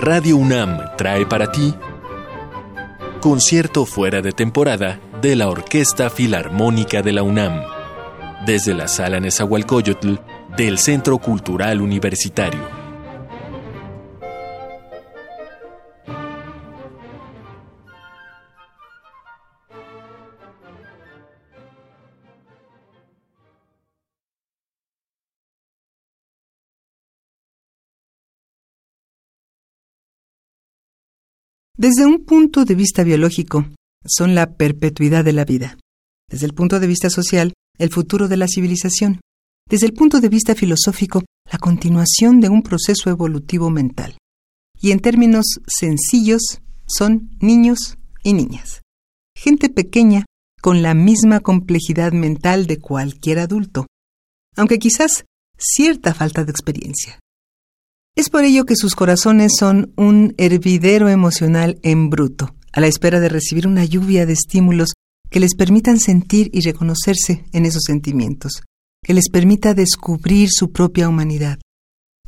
Radio UNAM trae para ti concierto fuera de temporada de la Orquesta Filarmónica de la UNAM, desde la Sala Nezahualcóyotl del Centro Cultural Universitario. Desde un punto de vista biológico, son la perpetuidad de la vida. Desde el punto de vista social, el futuro de la civilización. Desde el punto de vista filosófico, la continuación de un proceso evolutivo mental. Y en términos sencillos, son niños y niñas. Gente pequeña con la misma complejidad mental de cualquier adulto, aunque quizás cierta falta de experiencia. Es por ello que sus corazones son un hervidero emocional en bruto, a la espera de recibir una lluvia de estímulos que les permitan sentir y reconocerse en esos sentimientos, que les permita descubrir su propia humanidad.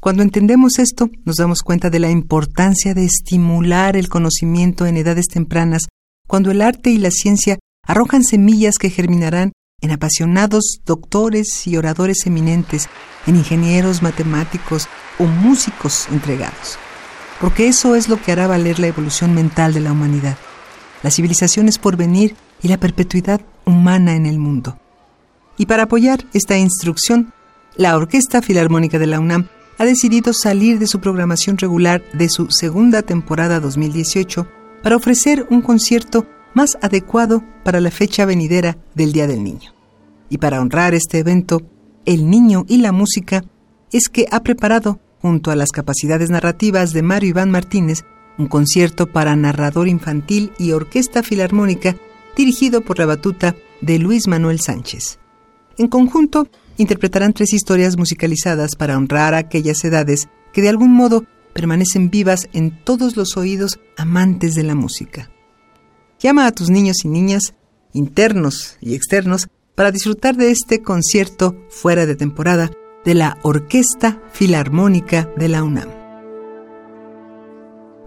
Cuando entendemos esto, nos damos cuenta de la importancia de estimular el conocimiento en edades tempranas, cuando el arte y la ciencia arrojan semillas que germinarán en apasionados doctores y oradores eminentes, en ingenieros matemáticos o músicos entregados. Porque eso es lo que hará valer la evolución mental de la humanidad, las civilizaciones por venir y la perpetuidad humana en el mundo. Y para apoyar esta instrucción, la Orquesta Filarmónica de la UNAM ha decidido salir de su programación regular de su segunda temporada 2018 para ofrecer un concierto más adecuado para la fecha venidera del Día del Niño. Y para honrar este evento, El Niño y la Música, es que ha preparado, junto a las capacidades narrativas de Mario Iván Martínez, un concierto para narrador infantil y orquesta filarmónica dirigido por la batuta de Luis Manuel Sánchez. En conjunto, interpretarán tres historias musicalizadas para honrar aquellas edades que de algún modo permanecen vivas en todos los oídos amantes de la música. Llama a tus niños y niñas, internos y externos, para disfrutar de este concierto fuera de temporada de la Orquesta Filarmónica de la UNAM.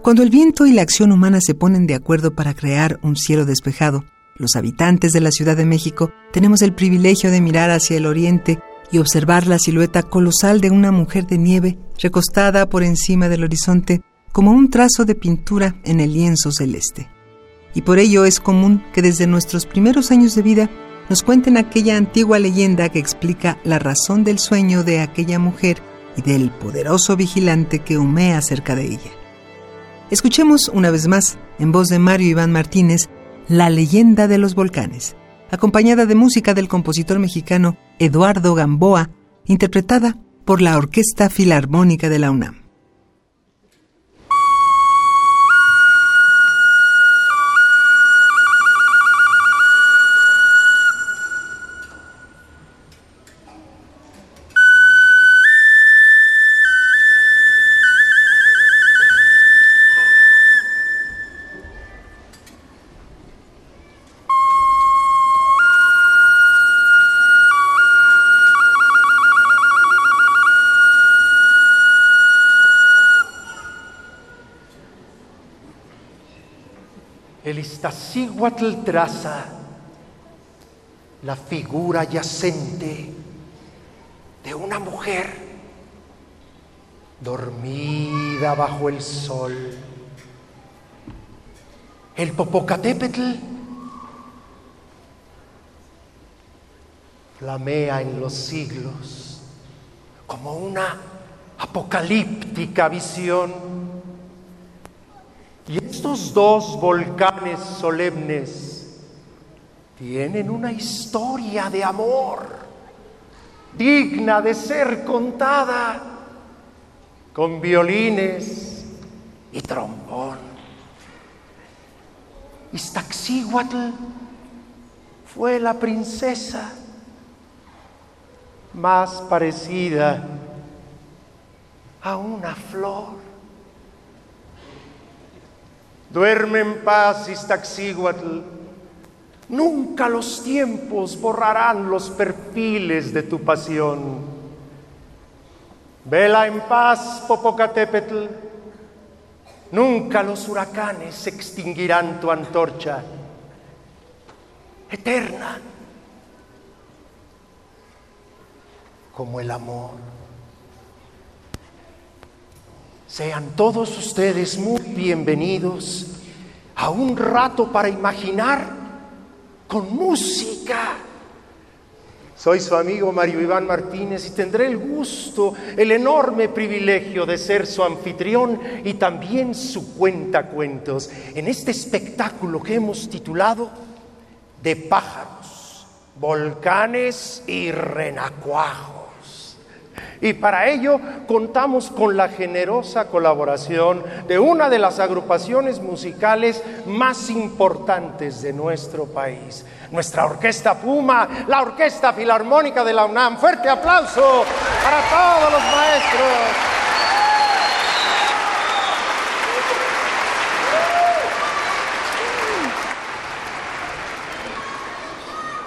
Cuando el viento y la acción humana se ponen de acuerdo para crear un cielo despejado, los habitantes de la Ciudad de México tenemos el privilegio de mirar hacia el oriente y observar la silueta colosal de una mujer de nieve recostada por encima del horizonte como un trazo de pintura en el lienzo celeste y por ello es común que desde nuestros primeros años de vida nos cuenten aquella antigua leyenda que explica la razón del sueño de aquella mujer y del poderoso vigilante que humea cerca de ella. Escuchemos una vez más, en voz de Mario Iván Martínez, La leyenda de los volcanes, acompañada de música del compositor mexicano Eduardo Gamboa, interpretada por la Orquesta Filarmónica de la UNAM. Traza la figura yacente de una mujer dormida bajo el sol. El Popocatépetl flamea en los siglos como una apocalíptica visión y estos dos volcanes solemnes tienen una historia de amor digna de ser contada. con violines y trombón. Iztaccíhuatl fue la princesa más parecida a una flor. Duerme en paz, Iztaccíhuatl. Nunca los tiempos borrarán los perfiles de tu pasión. Vela en paz, Popocatépetl. Nunca los huracanes extinguirán tu antorcha eterna como el amor. Sean todos ustedes muy bienvenidos a un rato para imaginar con música. Soy su amigo Mario Iván Martínez y tendré el gusto, el enorme privilegio de ser su anfitrión y también su cuentacuentos en este espectáculo que hemos titulado De pájaros, volcanes y renacuajos. Y para ello contamos con la generosa colaboración de una de las agrupaciones musicales más importantes de nuestro país, nuestra Orquesta Puma, la Orquesta Filarmónica de la UNAM. Fuerte aplauso para todos los maestros.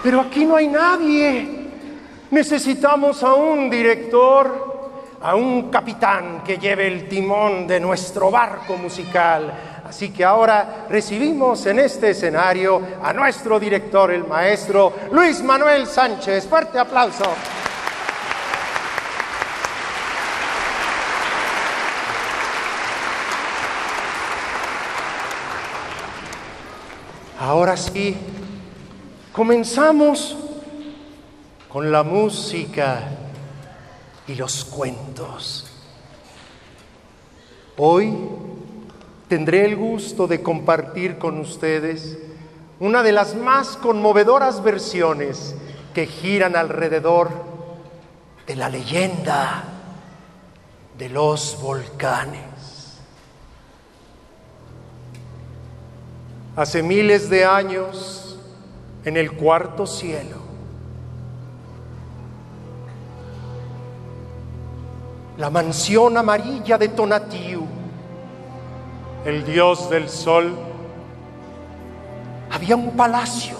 Pero aquí no hay nadie. Necesitamos a un director, a un capitán que lleve el timón de nuestro barco musical. Así que ahora recibimos en este escenario a nuestro director, el maestro Luis Manuel Sánchez. Fuerte aplauso. Ahora sí, comenzamos con la música y los cuentos. Hoy tendré el gusto de compartir con ustedes una de las más conmovedoras versiones que giran alrededor de la leyenda de los volcanes. Hace miles de años, en el cuarto cielo, la mansión amarilla de Tonatiuh, el dios del sol, había un palacio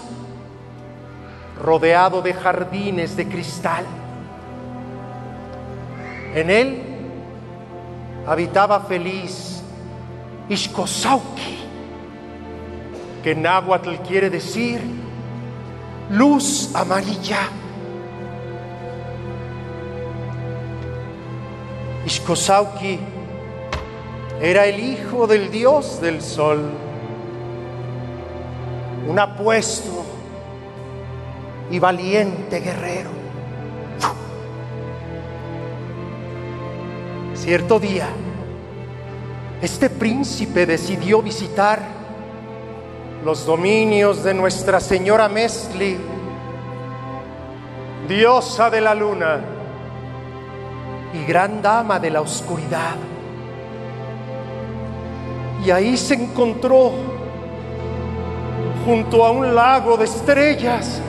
rodeado de jardines de cristal. En él habitaba feliz Ishkosauki, que en náhuatl quiere decir luz amarilla. Ishkosauki era el hijo del dios del sol, un apuesto y valiente guerrero. Cierto día, este príncipe decidió visitar los dominios de Nuestra Señora Mesli, diosa de la luna y gran dama de la oscuridad. Y ahí se encontró junto a un lago de estrellas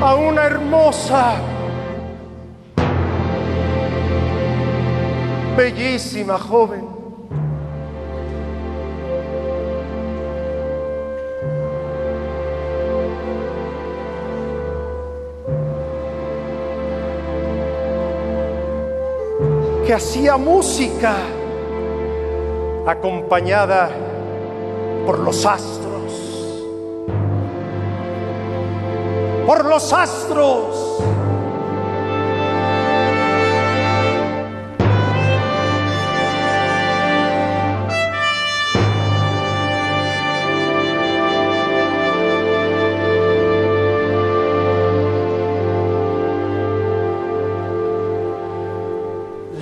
a una hermosa, bellísima joven. Que hacía música acompañada por los astros, por los astros.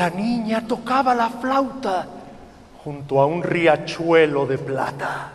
La niña tocaba la flauta junto a un riachuelo de plata.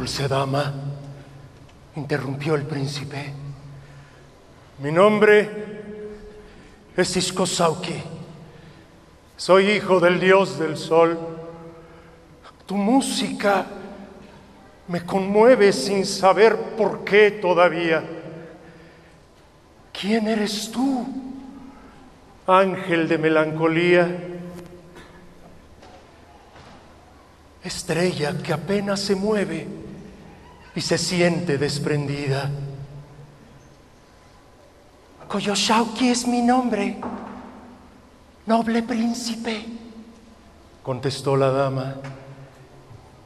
Dulce dama, interrumpió el príncipe. Mi nombre es Iskosauki. Soy hijo del dios del sol. Tu música me conmueve sin saber por qué todavía. ¿Quién eres tú, ángel de melancolía? Estrella que apenas se mueve y se siente desprendida. Koyoshauki es mi nombre, noble príncipe, contestó la dama.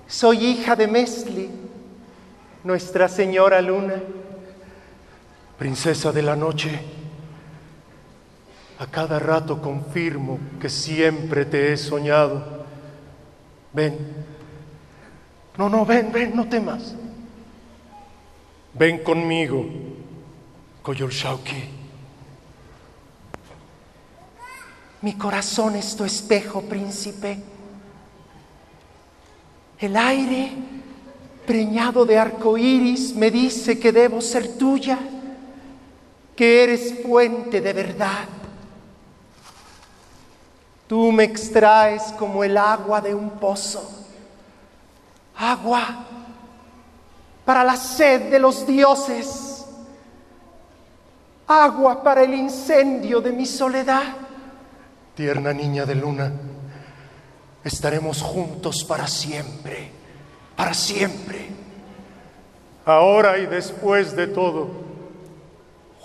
Soy hija de Mesli, Nuestra Señora Luna, princesa de la noche. A cada rato confirmo que siempre te he soñado. Ven. No, no, ven, ven, no temas. Ven conmigo, Koyolshauki. Mi corazón es tu espejo, príncipe. El aire preñado de arco iris me dice que debo ser tuya, que eres fuente de verdad. Tú me extraes como el agua de un pozo, agua para la sed de los dioses, agua para el incendio de mi soledad. Tierna niña de luna, estaremos juntos para siempre, para siempre. Ahora y después de todo,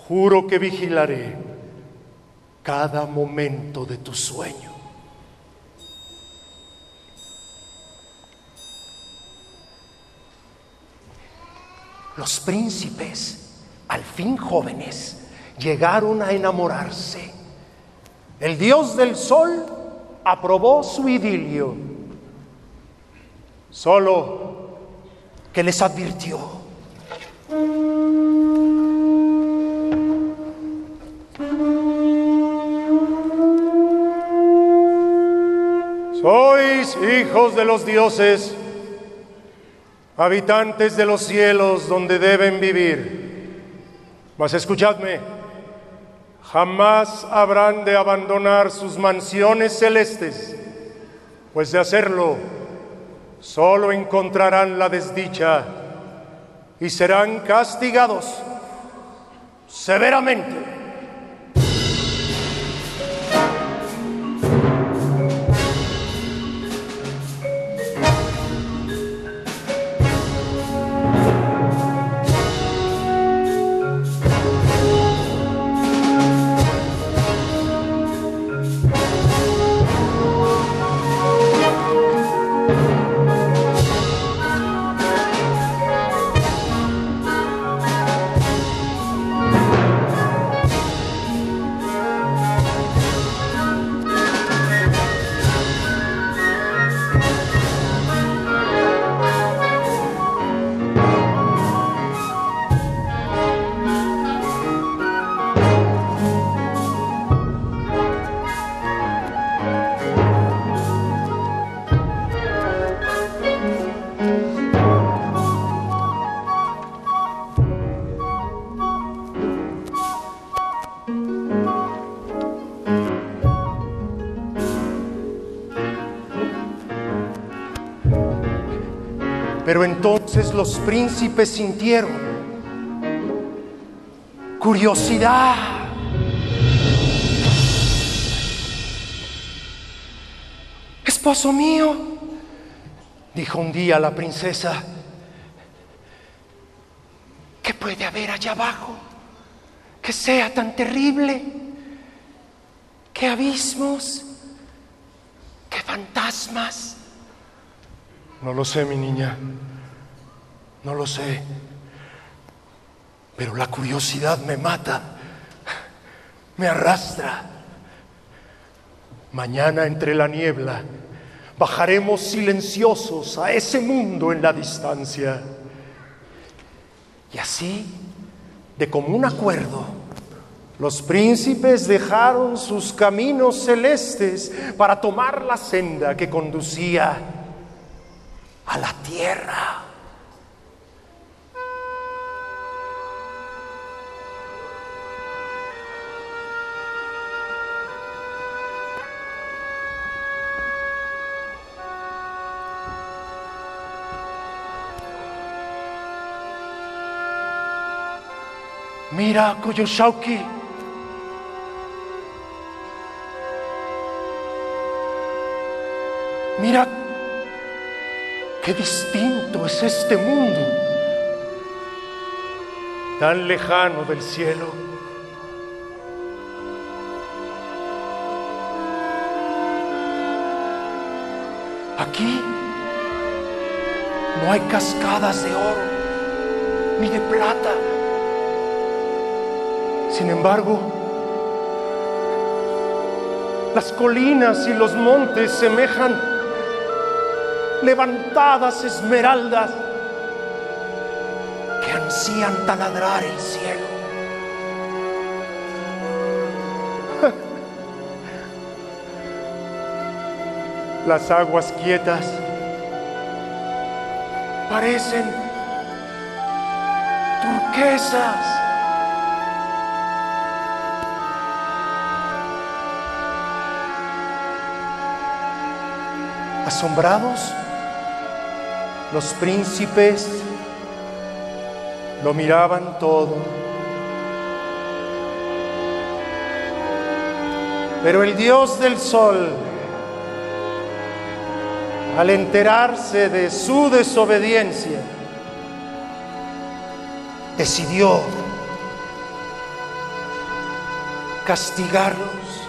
juro que vigilaré cada momento de tu sueño. Los príncipes, al fin jóvenes, llegaron a enamorarse. El dios del sol aprobó su idilio, solo que les advirtió. Sois hijos de los dioses, habitantes de los cielos donde deben vivir. Mas escuchadme, jamás habrán de abandonar sus mansiones celestes, pues de hacerlo solo encontrarán la desdicha y serán castigados severamente. Entonces los príncipes sintieron curiosidad. Esposo mío, dijo un día la princesa, ¿qué puede haber allá abajo que sea tan terrible? ¿Qué abismos? ¿Qué fantasmas? No lo sé, mi niña. No lo sé. Pero la curiosidad me mata. Me arrastra. Mañana entre la niebla bajaremos silenciosos a ese mundo en la distancia. Y así, de común acuerdo, los príncipes dejaron sus caminos celestes para tomar la senda que conducía a la tierra. Mira, Koyoshauki. Mira qué distinto es este mundo, tan lejano del cielo. Aquí no hay cascadas de oro ni de plata. Sin embargo, las colinas y los montes semejan levantadas esmeraldas que ansían taladrar el cielo. Las aguas quietas parecen turquesas. Asombrados, los príncipes lo miraban todo. Pero el dios del sol, al enterarse de su desobediencia, decidió castigarlos.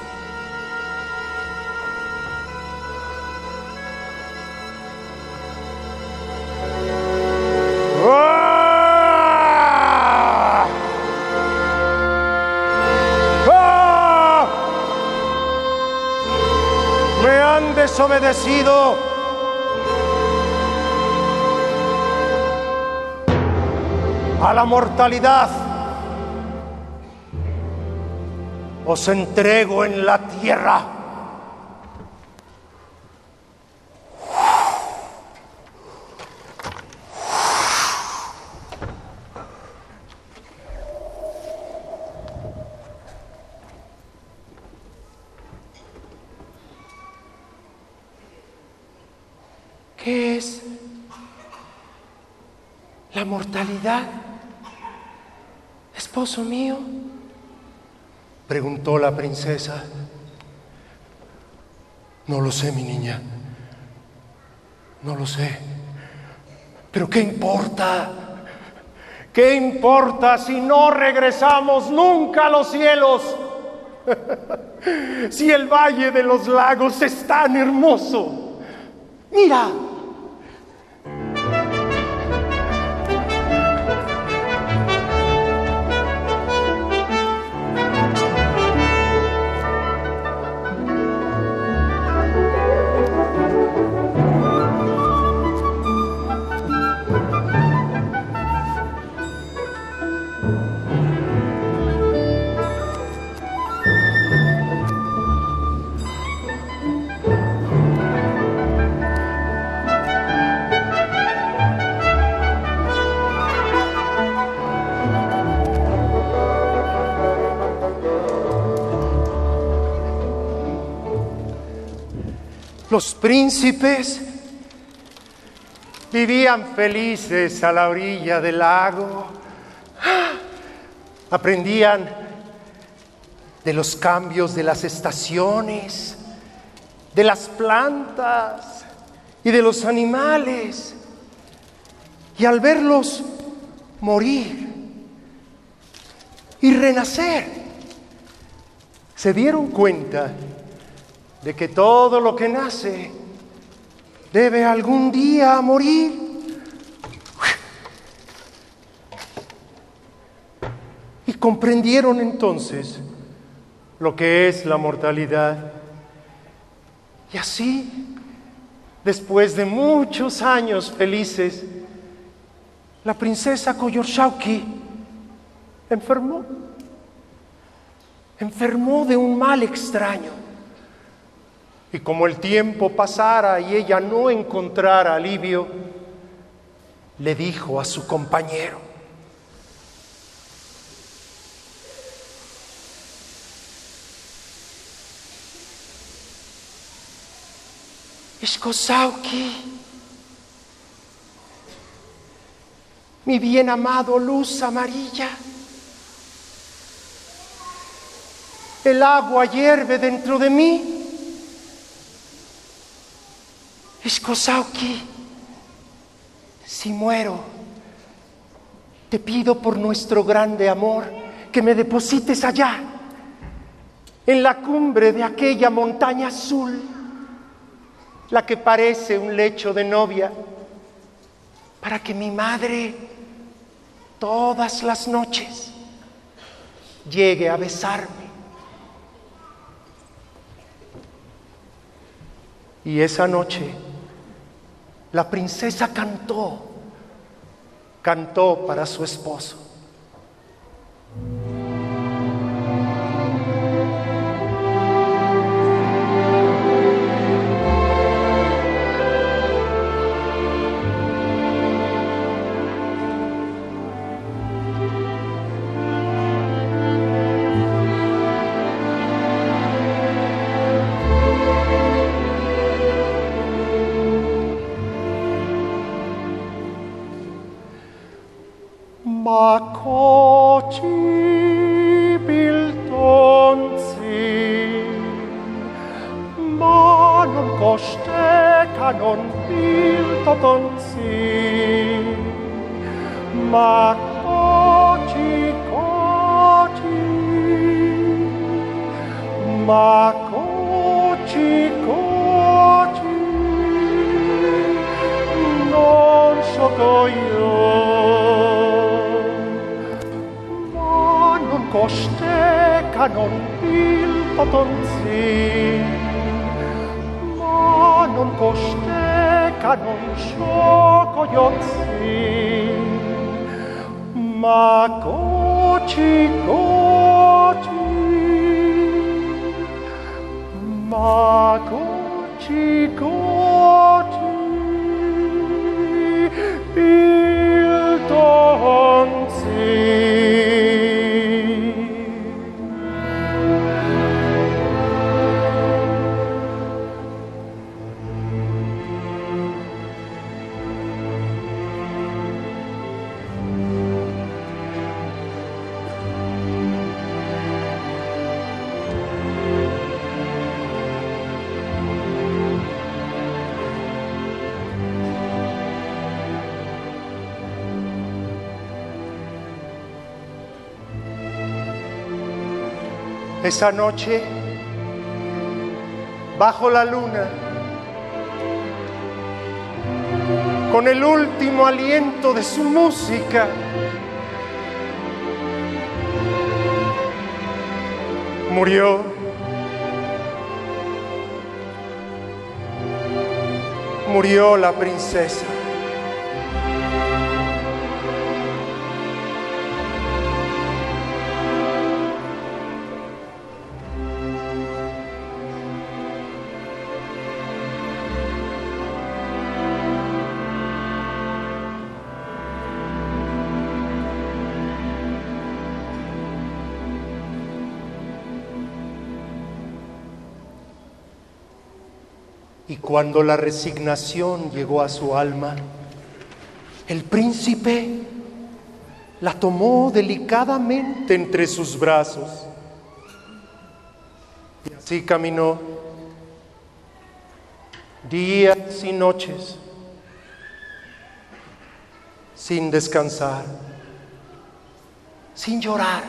Desobedecido. A la mortalidad. Os entrego en la tierra. ¿Qué es la mortalidad? Esposo mío, preguntó la princesa. No lo sé, mi niña. No lo sé. Pero ¿qué importa? ¿Qué importa si no regresamos nunca a los cielos? si el valle de los lagos es tan hermoso. Mira, Los príncipes vivían felices a la orilla del lago. Aprendían de los cambios de las estaciones, de las plantas y de los animales. Y al verlos morir y renacer, se dieron cuenta de que todo lo que nace debe algún día morir. Y comprendieron entonces lo que es la mortalidad. Y así, después de muchos años felices, la princesa Koyorshauki enfermó. Enfermó de un mal extraño. Y como el tiempo pasara y ella no encontrara alivio, le dijo a su compañero, Ishkosauki, mi bien amado luz amarilla, El agua hierve dentro de mí. Escosauki, si muero, te pido por nuestro grande amor que me deposites allá, en la cumbre de aquella montaña azul, la que parece un lecho de novia, para que mi madre todas las noches llegue a besarme. Y esa noche la princesa cantó, cantó para su esposo. poco steca non pilto tonzi ma coci coci ma coci coci non so io. Ma non costeca non pilto tonzi con coste ca non sciocco gli occhi esa noche, bajo la luna, con el último aliento de su música, murió. Murió la princesa. Cuando la resignación llegó a su alma, el príncipe la tomó delicadamente entre sus brazos y así caminó días y noches sin descansar, sin llorar.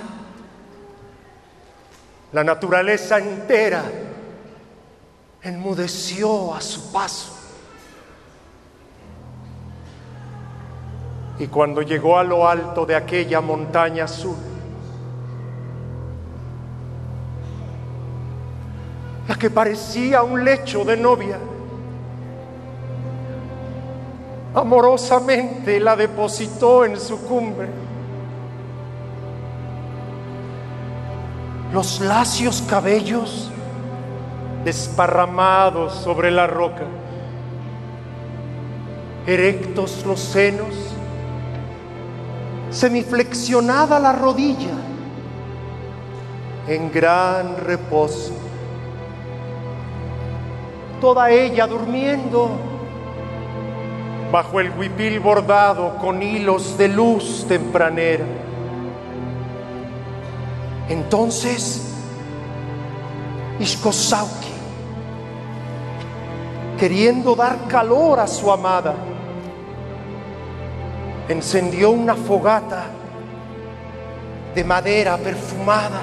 La naturaleza entera enmudeció a su paso. Y cuando llegó a lo alto de aquella montaña azul, la que parecía un lecho de novia, amorosamente la depositó en su cumbre. Los lacios cabellos desparramados sobre la roca, erectos los senos, semiflexionada la rodilla, en gran reposo, toda ella durmiendo bajo el huipil bordado con hilos de luz tempranera. Entonces, Ishkosauki, queriendo dar calor a su amada, encendió una fogata de madera perfumada.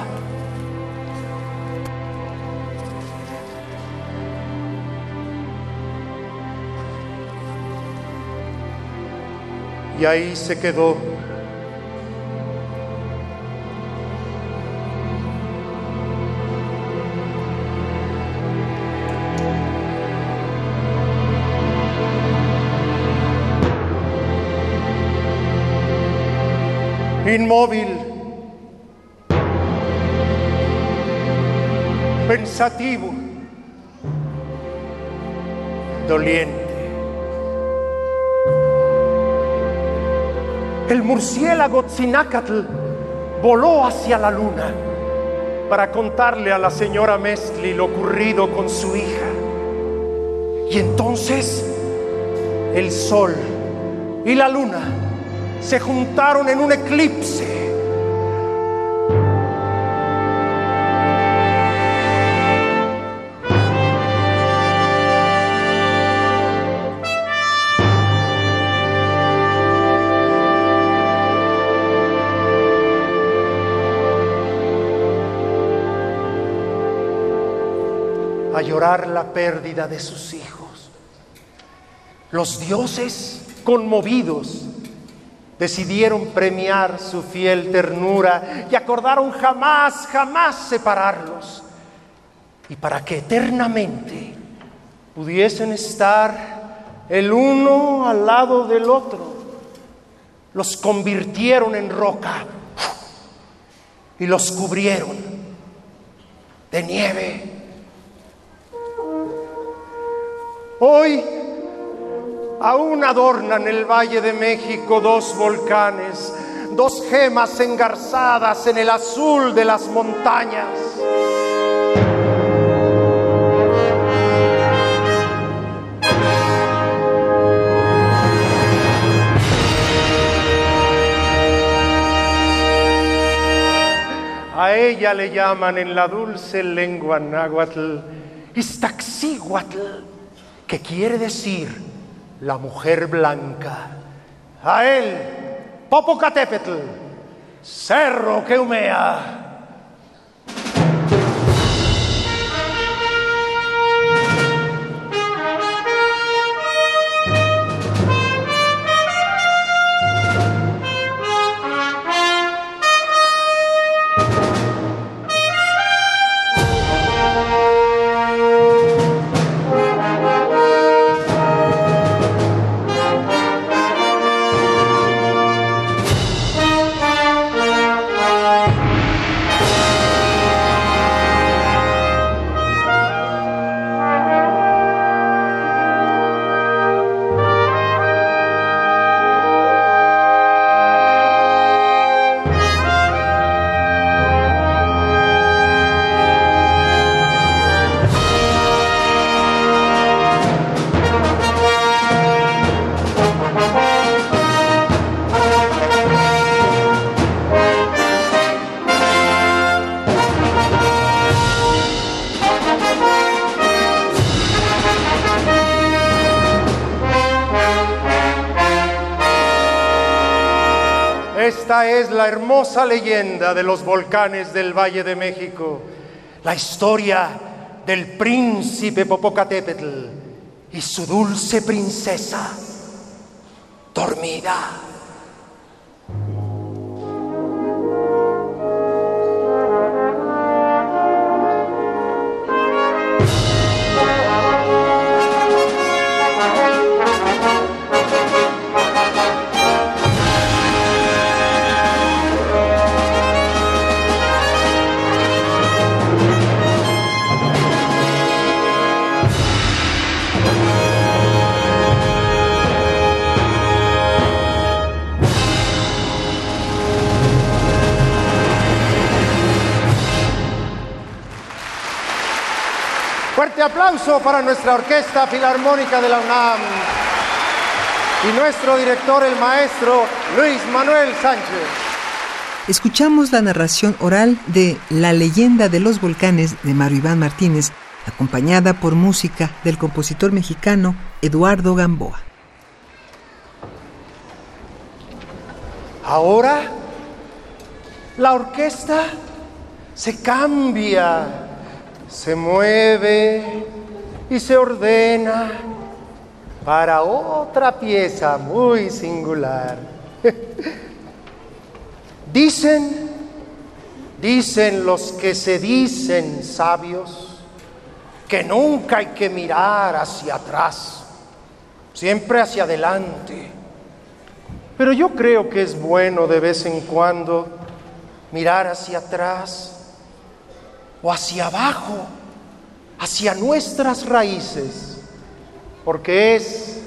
Y ahí se quedó inmóvil, pensativo, doliente. El murciélago Tzinacatl voló hacia la luna para contarle a la señora Mestli lo ocurrido con su hija. Y entonces el sol y la luna se juntaron en un eclipse. a llorar la pérdida de sus hijos. Los dioses conmovidos decidieron premiar su fiel ternura y acordaron jamás, jamás separarlos. Y para que eternamente pudiesen estar el uno al lado del otro, los convirtieron en roca y los cubrieron de nieve. Hoy Aún adornan el Valle de México dos volcanes, dos gemas engarzadas en el azul de las montañas. A ella le llaman en la dulce lengua náhuatl Iztaccíhuatl, que quiere decir la mujer blanca. A él, Popocatépetl, cerro que humea. Es la hermosa leyenda de los volcanes del Valle de México, la historia del príncipe Popocatépetl y su dulce princesa dormida. Fuerte aplauso para nuestra Orquesta Filarmónica de la UNAM y nuestro director, el maestro Luis Manuel Sánchez. escuchamos la narración oral de La leyenda de los volcanes de Mario Iván Martínez, acompañada por música del compositor mexicano Eduardo Gamboa. Ahora la orquesta se cambia, se mueve y se ordena para otra pieza muy singular. dicen, dicen los que se dicen sabios, que nunca hay que mirar hacia atrás, siempre hacia adelante. Pero yo creo que es bueno de vez en cuando mirar hacia atrás o hacia abajo, hacia nuestras raíces porque es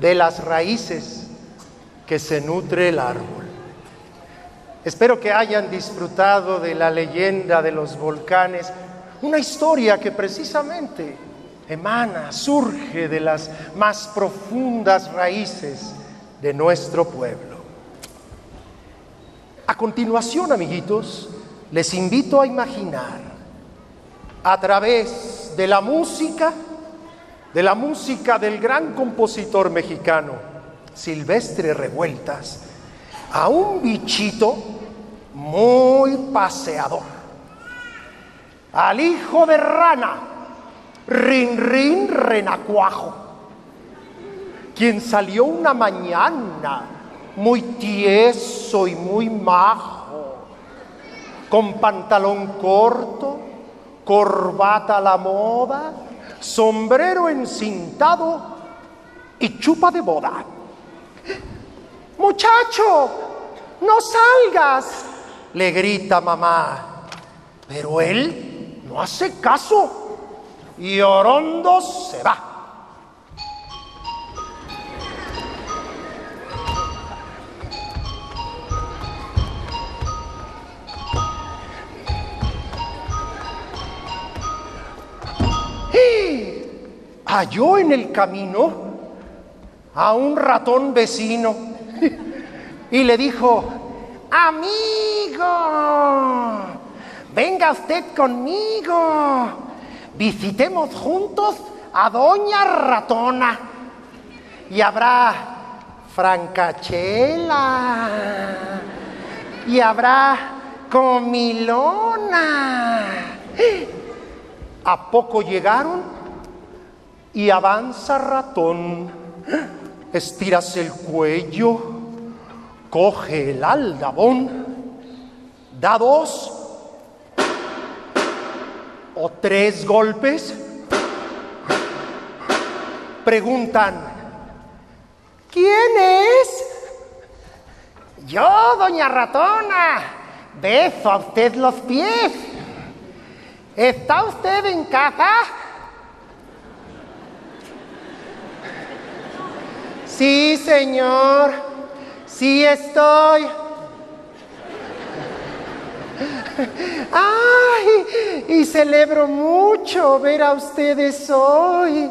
de las raíces que se nutre el árbol. Espero que hayan disfrutado de la leyenda de los volcanes, una historia que precisamente emana, surge de las más profundas raíces de nuestro pueblo. A continuación, amiguitos, les invito a imaginar a través de la música, de la música del gran compositor mexicano Silvestre Revueltas a un bichito muy paseador, al hijo de rana, Rin Rin Renacuajo, quien salió una mañana muy tieso y muy majo, con pantalón corto, corbata a la moda, sombrero encintado y chupa de boda. Muchacho, no salgas, le grita mamá. Pero él no hace caso y Orondo se va. halló en el camino a un ratón vecino y le dijo, amigo, venga usted conmigo, visitemos juntos a doña ratona y habrá francachela y habrá comilona. ¿A poco llegaron? y avanza ratón, estiras el cuello, coge el aldabón, da dos o tres golpes, preguntan, ¿quién es? Yo, doña ratona, beso a usted los pies. ¿Está usted en casa? Sí, Señor, sí estoy. Ay, y celebro mucho ver a ustedes hoy.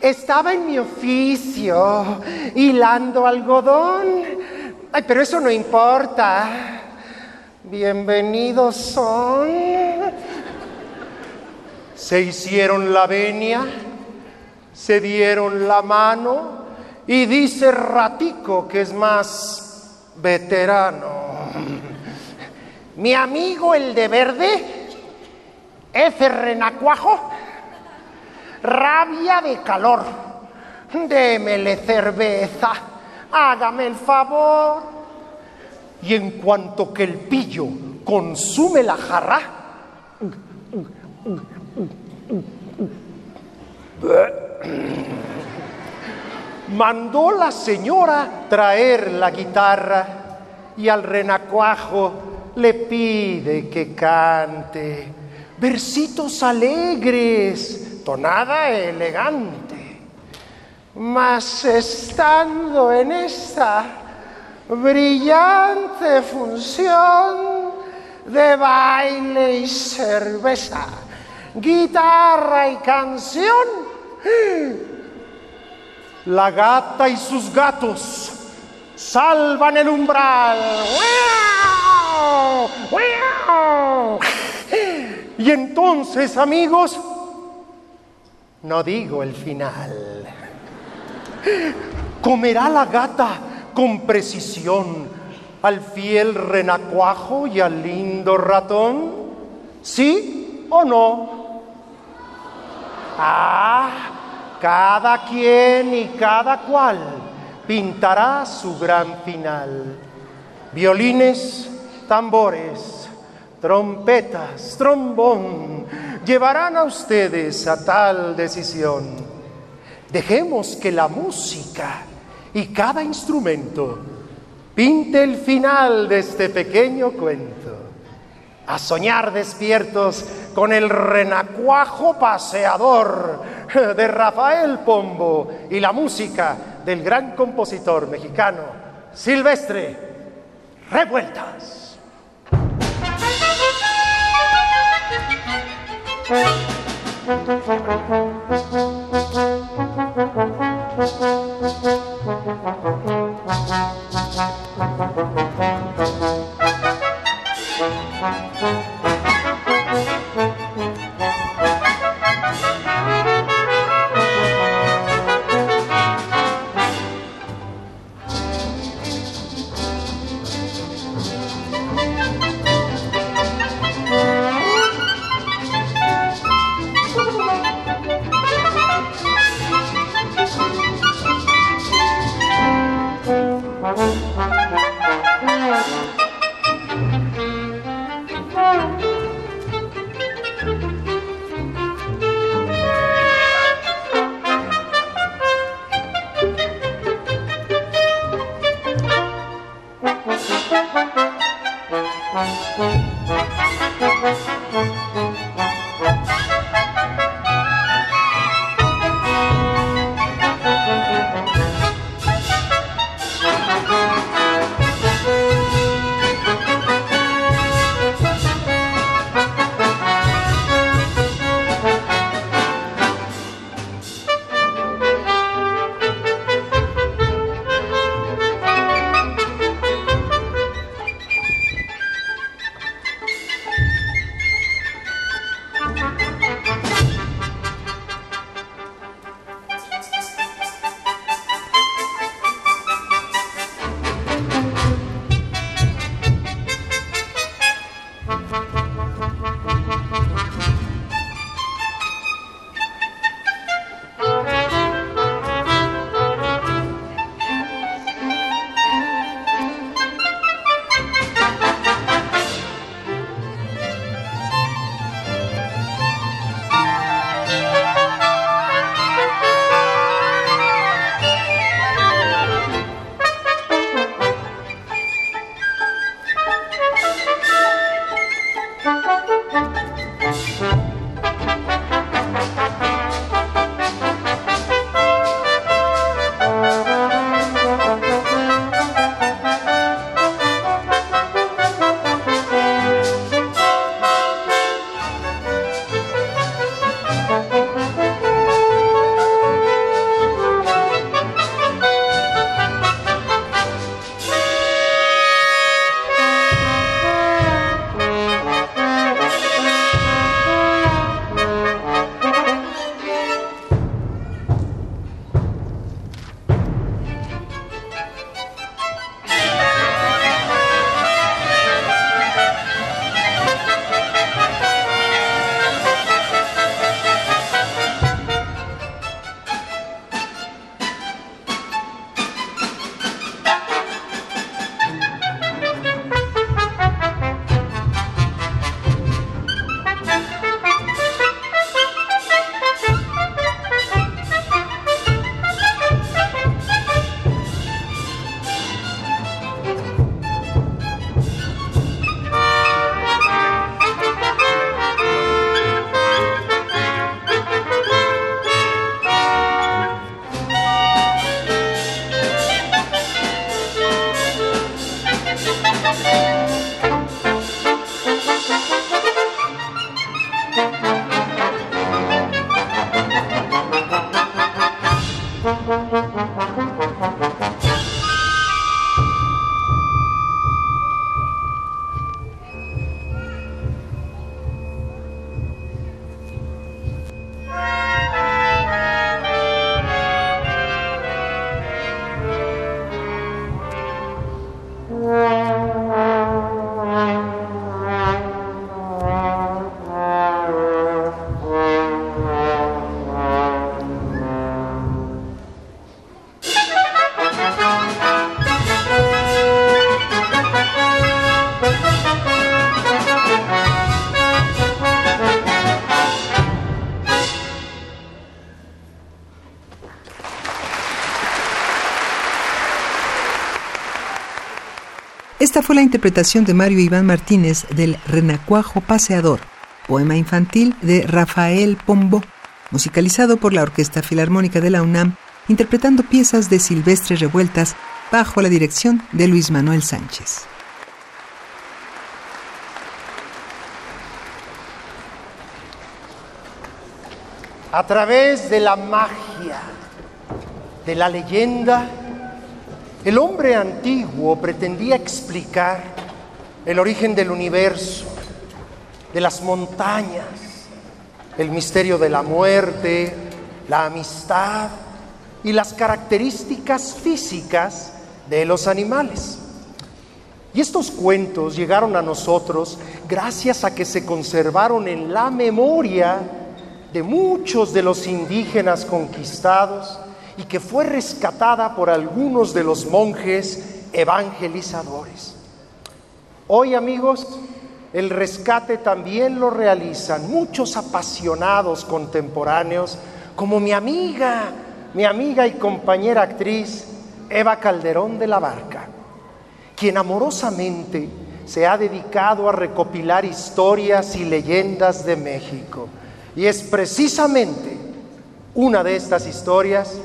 Estaba en mi oficio, hilando algodón. Ay, pero eso no importa. Bienvenidos son. Se hicieron la venia, se dieron la mano y dice Ratico, que es más veterano, mi amigo el de verde, ese renacuajo, rabia de calor, démele cerveza, hágame el favor. Y en cuanto que el pillo consume la jarra, mandó la señora traer la guitarra y al renacuajo le pide que cante versitos alegres, tonada elegante. Mas estando en esta brillante función de baile y cerveza, guitarra y canción, la gata y sus gatos salvan el umbral. Y entonces, amigos, no digo el final. ¿Comerá la gata con precisión al fiel renacuajo y al lindo ratón? ¿Sí o no? Ah, cada quien y cada cual pintará su gran final. Violines, tambores, trompetas, trombón, llevarán a ustedes a tal decisión. Dejemos que la música y cada instrumento pinte el final de este pequeño cuento. A soñar despiertos con el renacuajo paseador de Rafael Pombo y la música del gran compositor mexicano Silvestre Revueltas. Fue la interpretación de Mario Iván Martínez del Renacuajo Paseador, poema infantil de Rafael Pombo, musicalizado por la Orquesta Filarmónica de la UNAM, interpretando piezas de Silvestre Revueltas bajo la dirección de Luis Manuel Sánchez. A través de la magia, de la leyenda, el hombre antiguo pretendía explicar el origen del universo, de las montañas, el misterio de la muerte, la amistad y las características físicas de los animales. Y estos cuentos llegaron a nosotros gracias a que se conservaron en la memoria de muchos de los indígenas conquistados y que fue rescatada por algunos de los monjes evangelizadores. Hoy amigos, el rescate también lo realizan muchos apasionados contemporáneos, como mi amiga, mi amiga y compañera actriz Eva Calderón de la Barca, quien amorosamente se ha dedicado a recopilar historias y leyendas de México. Y es precisamente una de estas historias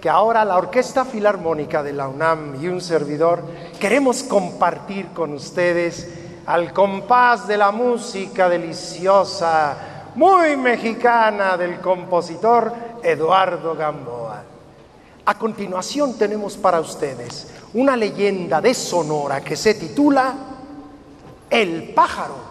que ahora la Orquesta Filarmónica de la UNAM y un servidor queremos compartir con ustedes al compás de la música deliciosa, muy mexicana del compositor Eduardo Gamboa. A continuación tenemos para ustedes una leyenda de Sonora que se titula El pájaro.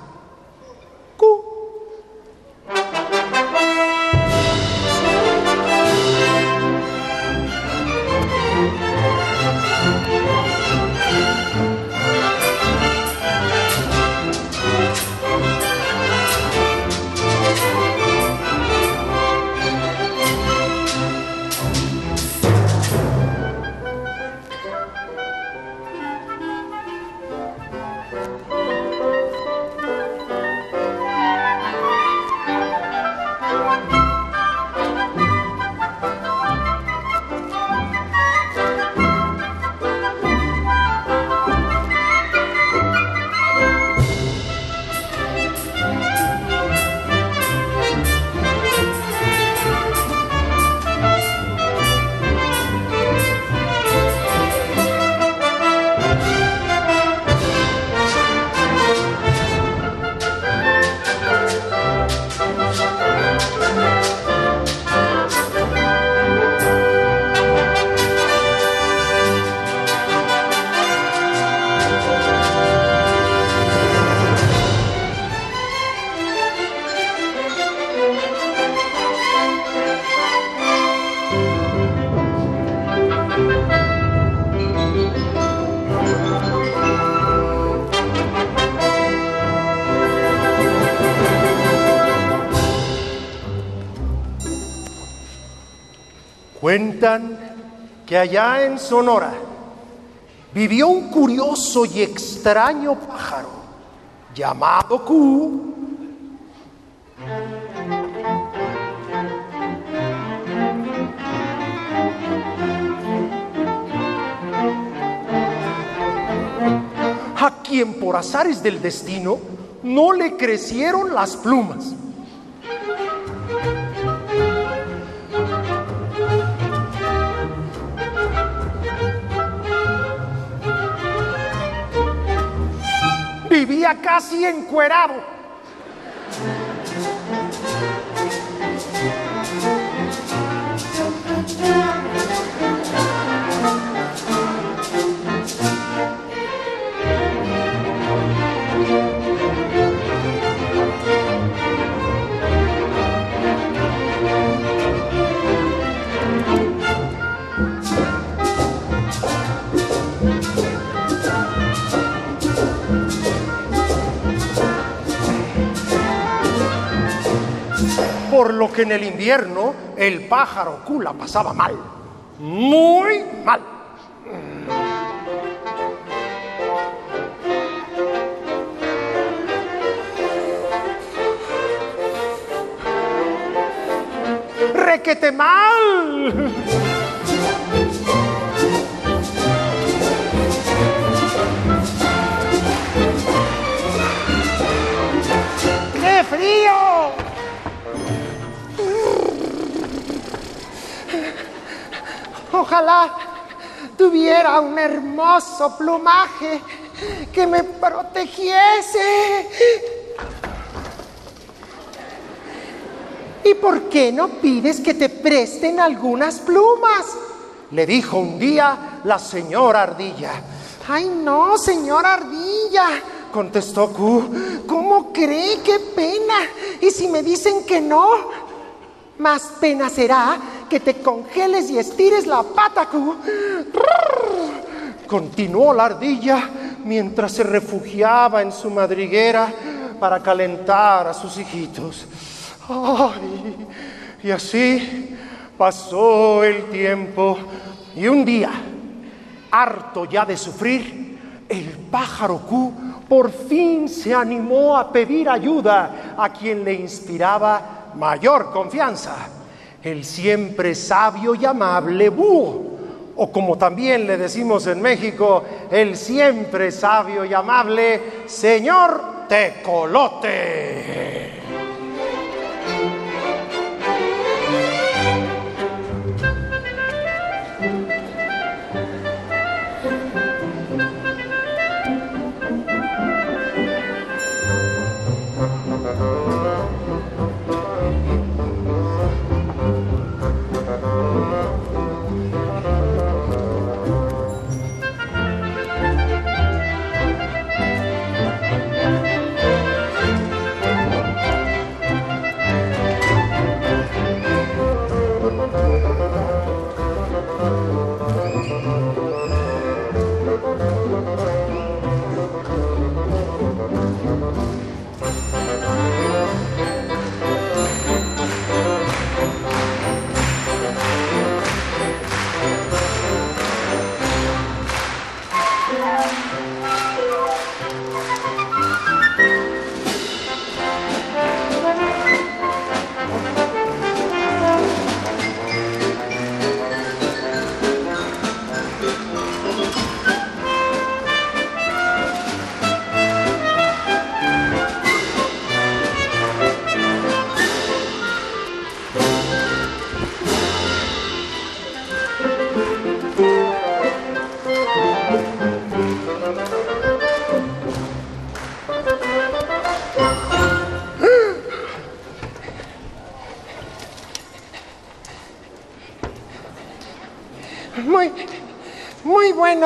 Cuentan que allá en Sonora vivió un curioso y extraño pájaro llamado Q. A quien por azares del destino no le crecieron las plumas. Casi encuerado. por lo que en el invierno el pájaro cula pasaba mal, muy mal. ¡Requete mal! ¡Qué frío! Ojalá tuviera un hermoso plumaje que me protegiese. ¿Y por qué no pides que te presten algunas plumas? Le dijo un día la señora Ardilla. Ay, no, señora Ardilla, contestó Q. ¿Cómo cree? ¡Qué pena! ¿Y si me dicen que no? Más pena será que te congeles y estires la pata. Continuó la ardilla mientras se refugiaba en su madriguera para calentar a sus hijitos. Y así pasó el tiempo y un día, harto ya de sufrir, el pájaro Q por fin se animó a pedir ayuda a quien le inspiraba mayor confianza, el siempre sabio y amable búho, o como también le decimos en México, el siempre sabio y amable señor Tecolote.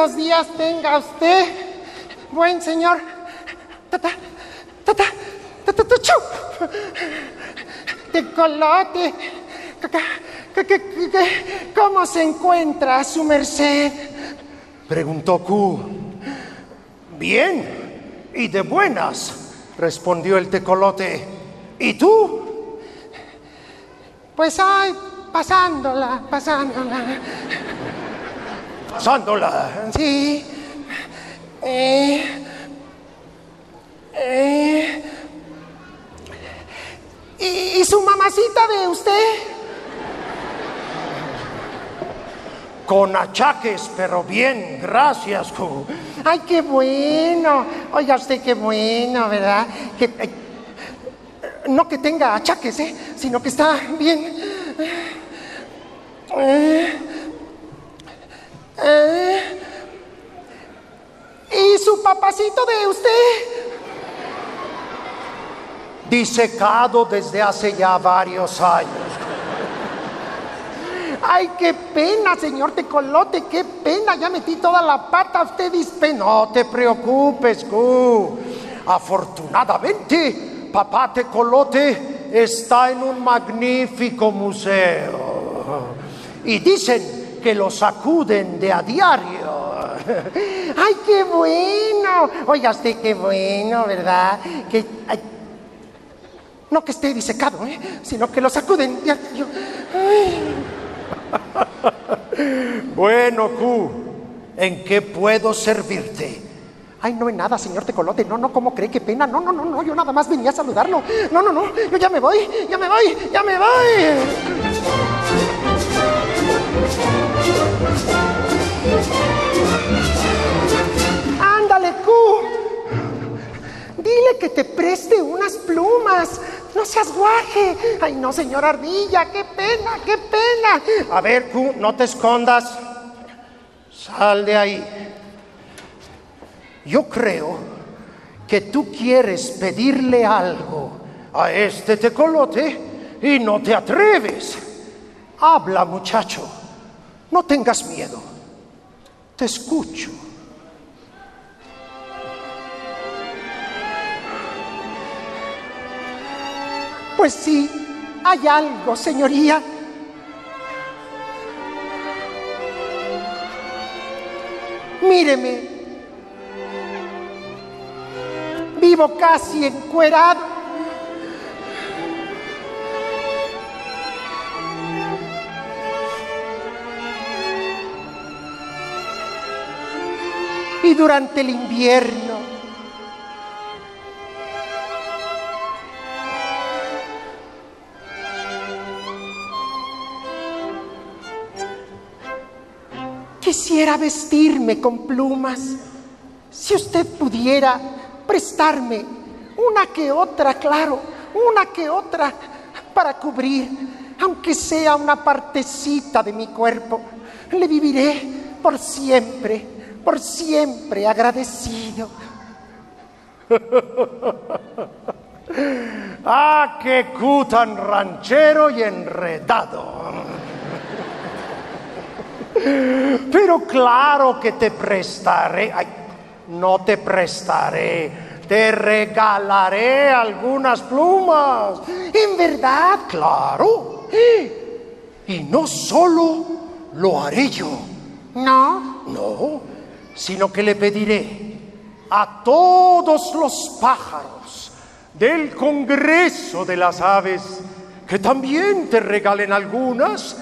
Buenos días tenga usted, buen señor. Tata, tata, tata. Tecolote. ¿Qué- qué- qué- qué- ¿Cómo se encuentra su merced? Preguntó Q. Bien, y de buenas, respondió el tecolote. ¿Y tú? Pues ay, pasándola, pasándola. Pasándola. Sí. Eh, eh, ¿y, y su mamacita de usted? Con achaques, pero bien, gracias. Ju. Ay, qué bueno. Oiga usted, qué bueno, ¿verdad? Que, eh, no que tenga achaques, ¿eh? sino que está bien. Eh, eh, ¿Y su papacito de usted? Disecado desde hace ya varios años. Ay, qué pena, señor Tecolote, qué pena. Ya metí toda la pata. Usted dispe. No te preocupes, Q. Afortunadamente, papá Tecolote está en un magnífico museo. Y dicen que lo sacuden de a diario. Ay, qué bueno. Oiga usted, qué bueno, ¿verdad? Que, ay, no que esté disecado, ¿eh? sino que lo sacuden. Bueno, Q, ¿en qué puedo servirte? Ay, no en nada, señor Tecolote. No, no, ¿cómo cree? Qué pena. No, no, no, no. Yo nada más venía a saludarlo. No, no, no. Yo ya me voy, ya me voy, ya me voy. Ándale, Q. Dile que te preste unas plumas. No seas guaje. Ay, no, señor Ardilla, qué pena, qué pena. A ver, Q, no te escondas. Sal de ahí. Yo creo que tú quieres pedirle algo a este tecolote y no te atreves. Habla, muchacho. No tengas miedo. Te escucho. Pues sí, hay algo, señoría. Míreme. Vivo casi encuerado. Durante el invierno Quisiera vestirme con plumas. Si usted pudiera prestarme una que otra, claro, una que otra para cubrir, aunque sea una partecita de mi cuerpo, le viviré por siempre, por siempre agradecido. ah, qué cu tan ranchero y enredado. Pero claro que te prestaré, no te prestaré, te regalaré algunas plumas. En verdad, claro. Y no solo lo haré yo. No. No, sino que le pediré a todos los pájaros del Congreso de las Aves que también te regalen algunas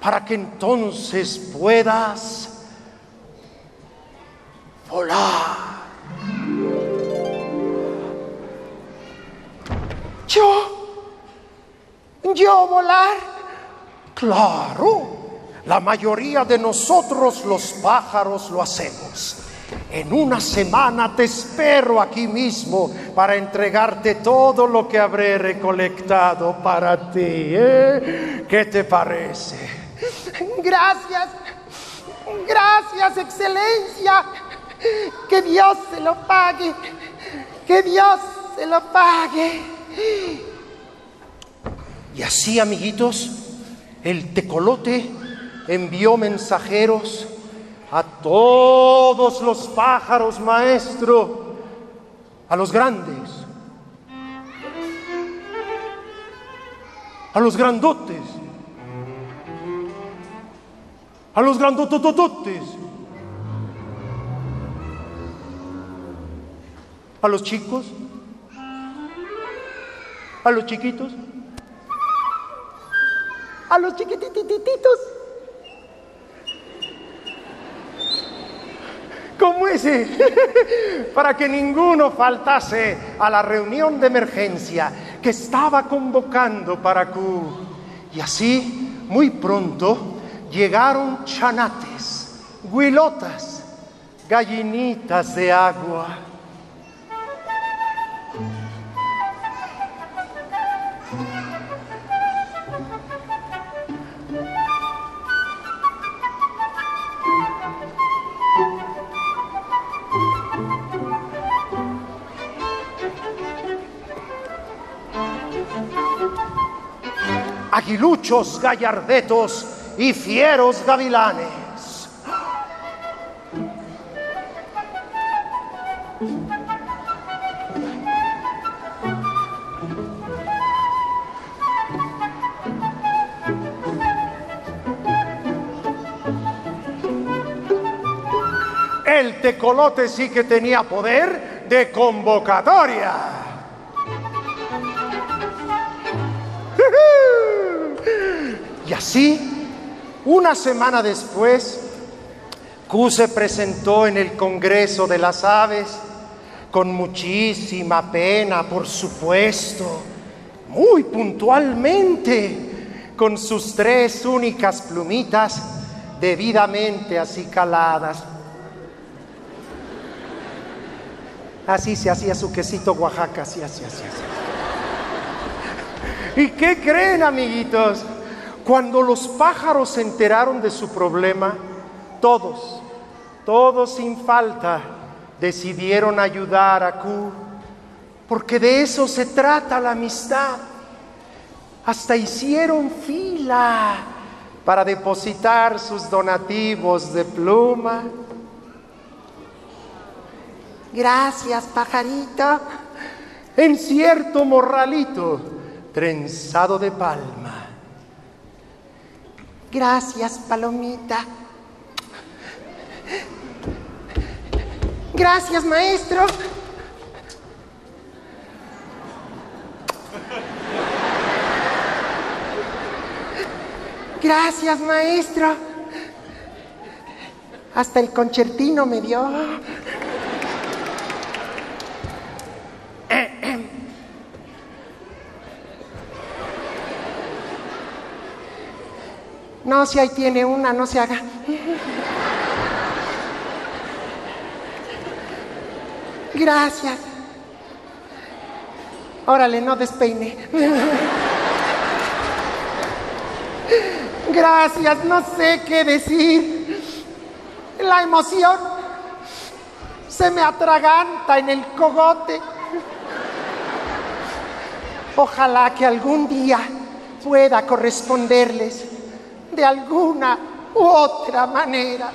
para que entonces puedas volar. Yo, yo volar. Claro, la mayoría de nosotros los pájaros lo hacemos. En una semana te espero aquí mismo para entregarte todo lo que habré recolectado para ti. ¿eh? ¿Qué te parece? Gracias, gracias, excelencia. Que Dios se lo pague, que Dios se lo pague. Y así, amiguitos, el tecolote envió mensajeros a todos los pájaros, maestro, a los grandes, a los grandotes, a los grandotototes, a los chicos, a los chiquitos, a los chiquititititos. para que ninguno faltase a la reunión de emergencia que estaba convocando para Q. Y así, muy pronto, llegaron chanates, guilotas, gallinitas de agua. Aguiluchos gallardetos y fieros gavilanes. El tecolote sí que tenía poder de convocatoria. Y así una semana después, Q se presentó en el Congreso de las Aves con muchísima pena, por supuesto, muy puntualmente, con sus tres únicas plumitas debidamente acicaladas. Así se hacía su quesito Oaxaca, así, así, así, así. ¿Y qué creen, amiguitos? Cuando los pájaros se enteraron de su problema, todos, todos sin falta decidieron ayudar a Q, porque de eso se trata la amistad. Hasta hicieron fila para depositar sus donativos de pluma. Gracias, pajarito. En cierto morralito trenzado de palma. Gracias, palomita. Gracias, maestro. Gracias, maestro. Hasta el concertino me dio. No, si ahí tiene una, no se haga. Gracias. Órale, no despeine. Gracias, no sé qué decir. La emoción se me atraganta en el cogote. Ojalá que algún día pueda corresponderles de alguna u otra manera.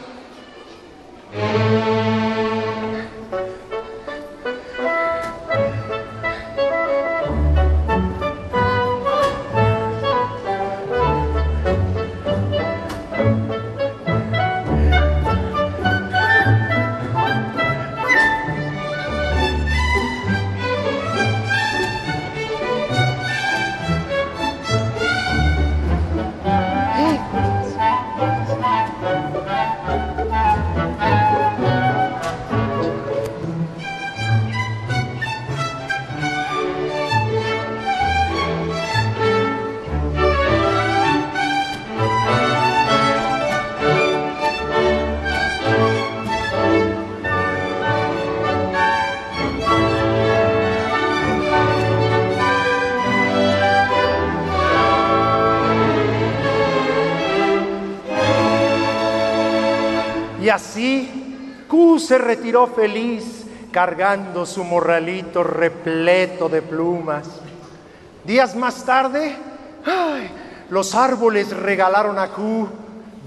Así Q se retiró feliz cargando su morralito repleto de plumas. Días más tarde, los árboles regalaron a Q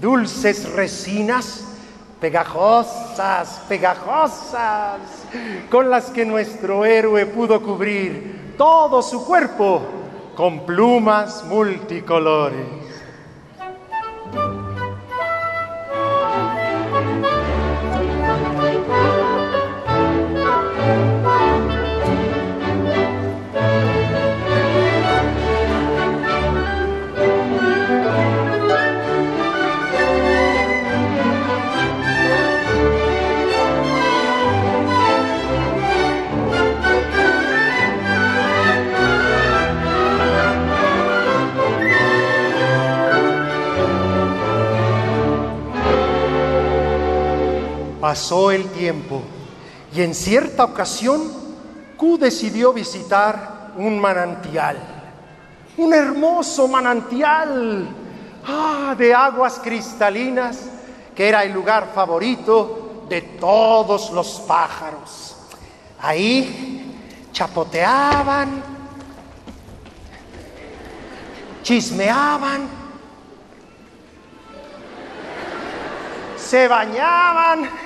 dulces resinas pegajosas, pegajosas, con las que nuestro héroe pudo cubrir todo su cuerpo con plumas multicolores. Pasó el tiempo y en cierta ocasión Q decidió visitar un manantial, un hermoso manantial ah, de aguas cristalinas que era el lugar favorito de todos los pájaros. Ahí chapoteaban, chismeaban, se bañaban,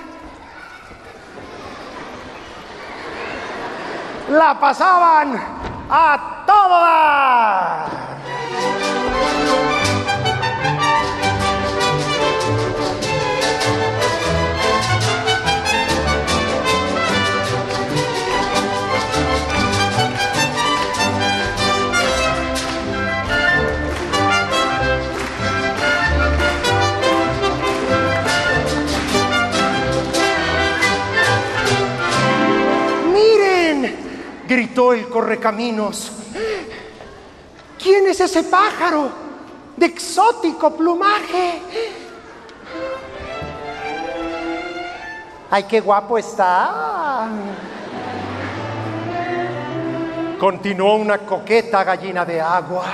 la pasaban a todo gritó el correcaminos. ¿Quién es ese pájaro de exótico plumaje? ¡Ay, qué guapo está! Continuó una coqueta gallina de agua.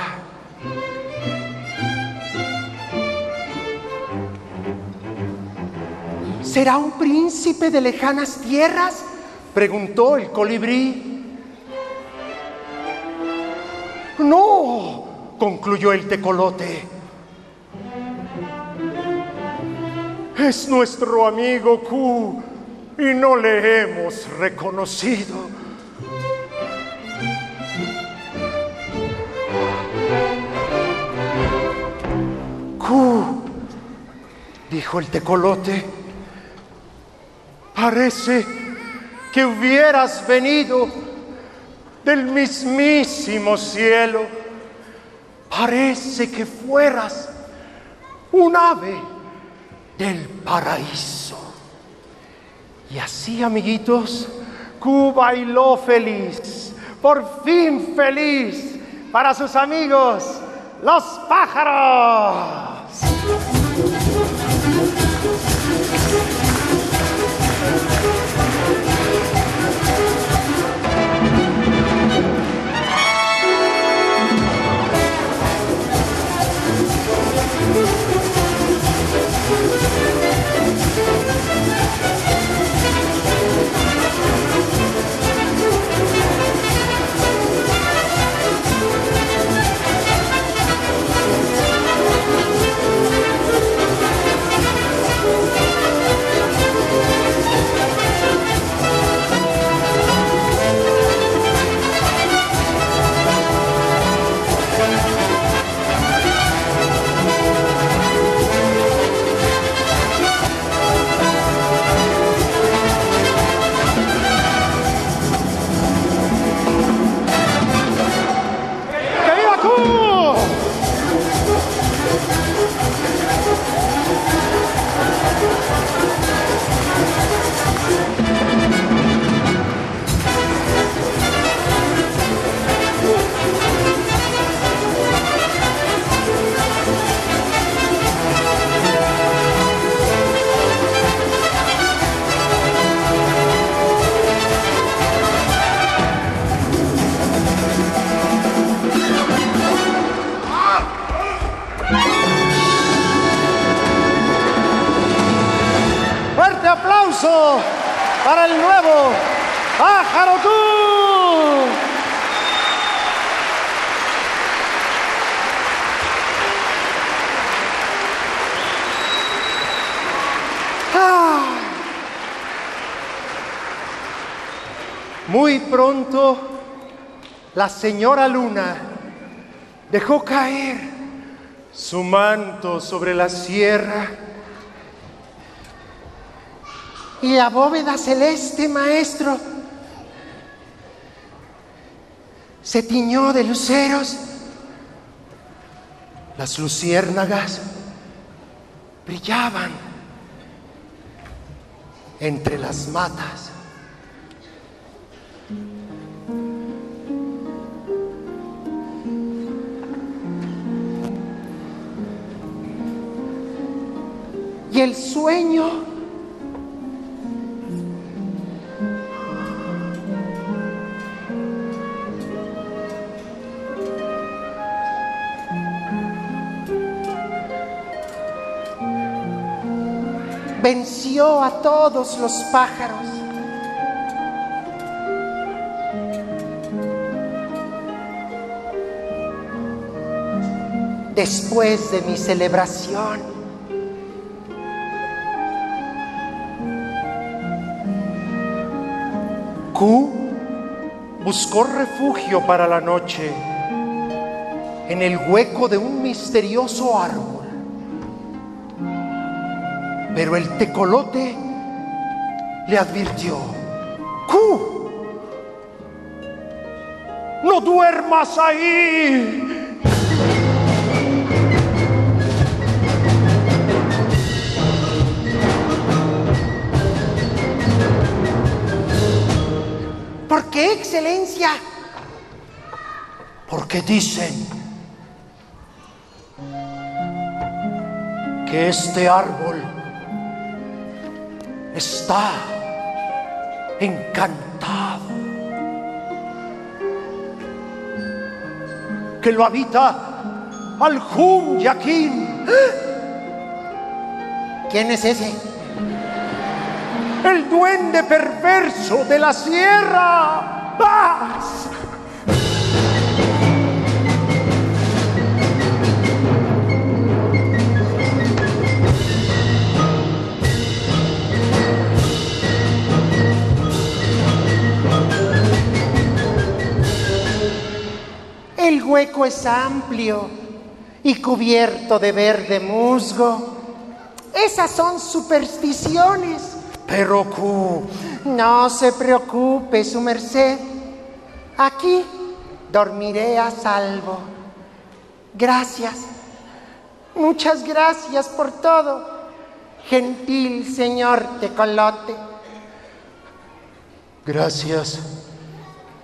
¿Será un príncipe de lejanas tierras? preguntó el colibrí. No, concluyó el tecolote. Es nuestro amigo Q y no le hemos reconocido. Q, dijo el tecolote, parece que hubieras venido del mismísimo cielo. Parece que fueras un ave del paraíso. Y así, amiguitos, Cuba bailó feliz, por fin feliz, para sus amigos, los pájaros. Para el nuevo Pájaro Tú. Ah. Muy pronto la señora Luna dejó caer su manto sobre la sierra y la bóveda celeste, maestro, se tiñó de luceros. Las luciérnagas brillaban entre las matas. Y el sueño venció a todos los pájaros. Después de mi celebración, Q buscó refugio para la noche en el hueco de un misterioso árbol. Pero el tecolote le advirtió, ¡Q! ¡No duermas ahí! ¿Por qué, excelencia? Porque dicen que este árbol está encantado, que lo habita Al-Jum Yaquín. ¿Quién es ese? el duende perverso de la sierra. ¡Ah! El hueco es amplio y cubierto de verde musgo. Esas son supersticiones. Pero Q, No se preocupe, su merced. Aquí dormiré a salvo. Gracias. Muchas gracias por todo, gentil señor Tecolote. gracias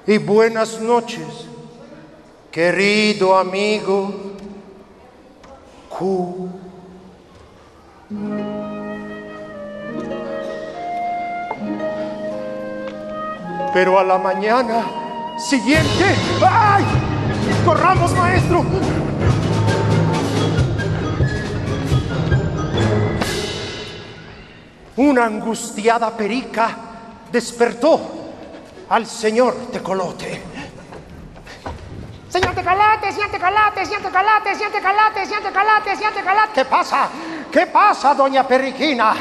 y buenas noches, querido amigo Q. Pero a la mañana siguiente, ¡ay! ¡Corramos, maestro! Una angustiada perica despertó al señor Tecolote. Señor Tecolote, señor Tecolote, señor Tecolote, señor Tecolote, señor Tecolote, señor Tecolote. ¿Qué pasa? ¿Qué pasa, doña Periquina?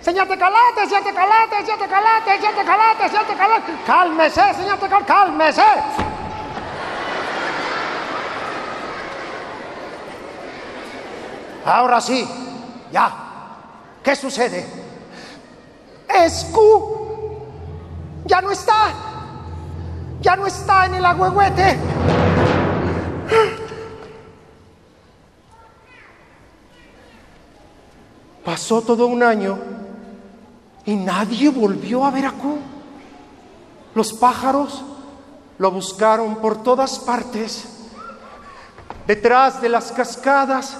Señor Tecolote, señor Tecolote, señor Tecolote, señor Tecolote, señor Tecolote. Cálmese, señor Tecolote, cálmese. Ahora sí, ya. ¿Qué sucede? Es Q. Ya no está. Ya no está en el agüehuete. Pasó todo un año y nadie volvió a ver a Q. Los pájaros lo buscaron por todas partes, detrás de las cascadas,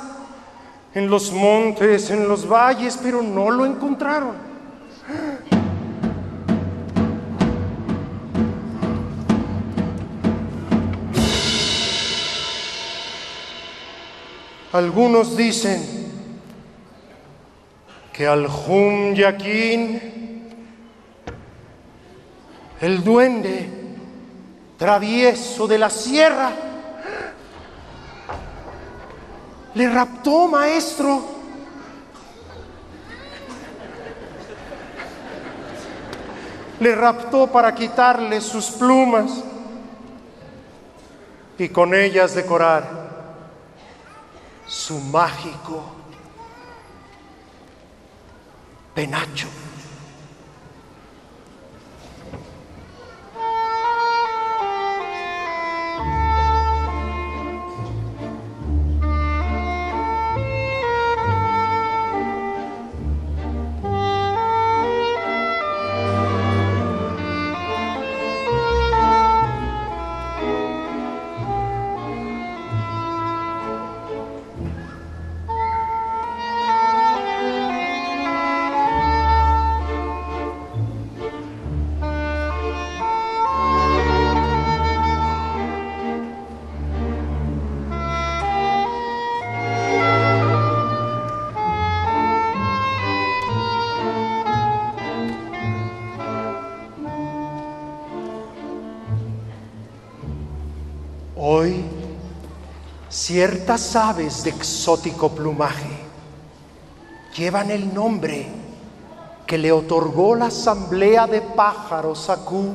en los montes, en los valles, pero no lo encontraron. Algunos dicen que al Jum Yaquín, el duende travieso de la sierra, le raptó, maestro. Le raptó para quitarle sus plumas y con ellas decorar su mágico penacho. Ciertas aves de exótico plumaje llevan el nombre que le otorgó la asamblea de pájaros a.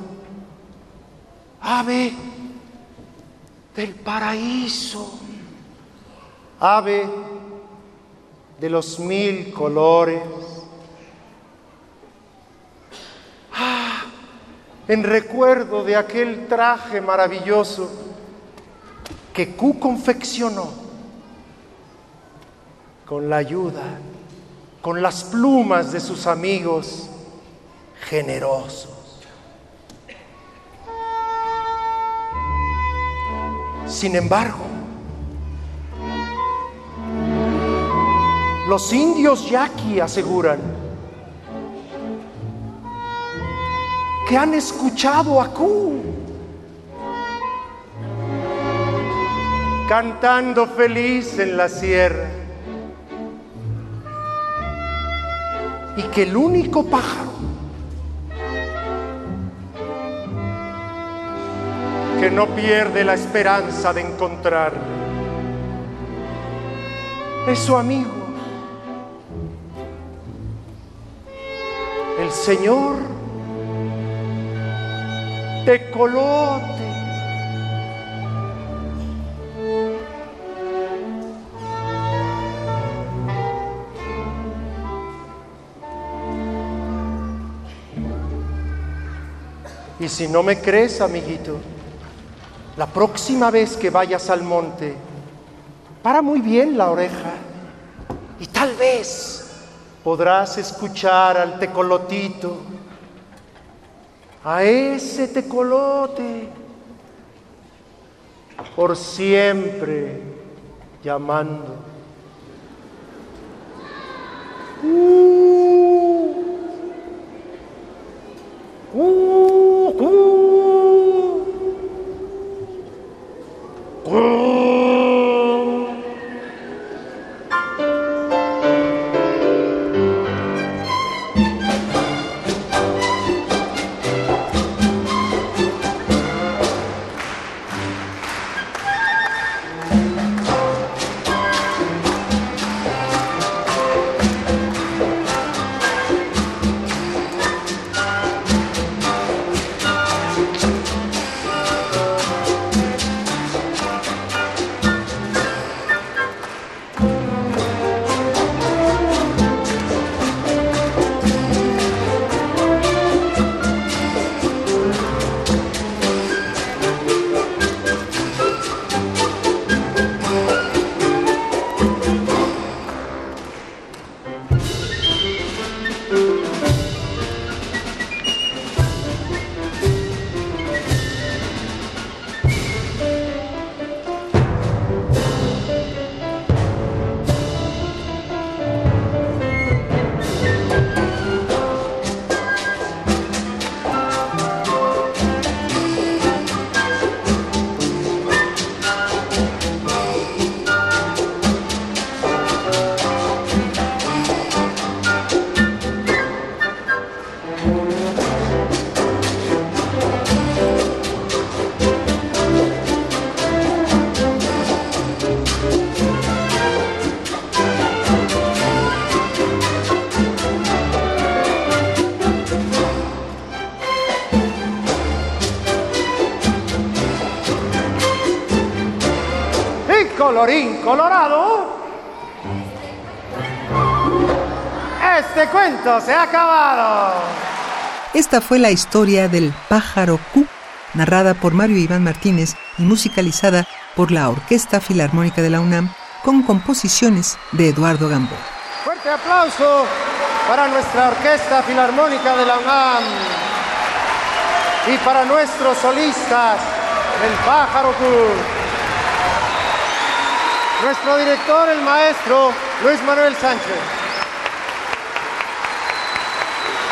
Ave del paraíso, ave de los mil colores. Ah, en recuerdo de aquel traje maravilloso que Q confeccionó con la ayuda, con las plumas de sus amigos generosos. Sin embargo, los indios yaqui aseguran que han escuchado a Q cantando feliz en la sierra. y que el único pájaro que no pierde la esperanza de encontrar es su amigo, el Señor tecolote. Y si no me crees, amiguito, la próxima vez que vayas al monte, para muy bien la oreja y tal vez podrás escuchar al tecolotito, a ese tecolote, por siempre llamando. Uh, uh, colorín colorado, este cuento se ha acabado. Esta fue la historia del pájaro Q, narrada por Mario Iván Martínez y musicalizada por la Orquesta Filarmónica de la UNAM con composiciones de Eduardo Gamboa. Fuerte aplauso para nuestra Orquesta Filarmónica de la UNAM y para nuestros solistas, el pájaro Q. Nuestro director, el maestro Luis Manuel Sánchez.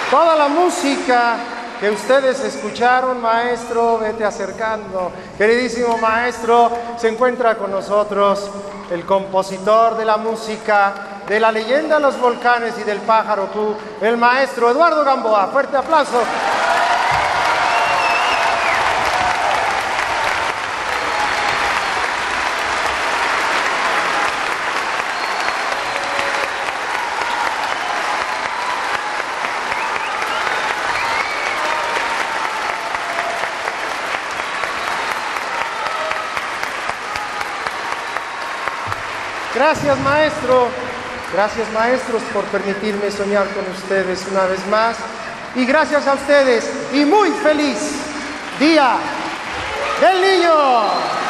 Toda la música que ustedes escucharon, maestro, vete acercando. Queridísimo maestro, se encuentra con nosotros el compositor de la música de la leyenda los volcanes y del pájaro Q, el maestro Eduardo Gamboa. Fuerte aplauso. Gracias maestro, gracias maestros por permitirme soñar con ustedes una vez más. Y gracias a ustedes. Y muy feliz Día del Niño.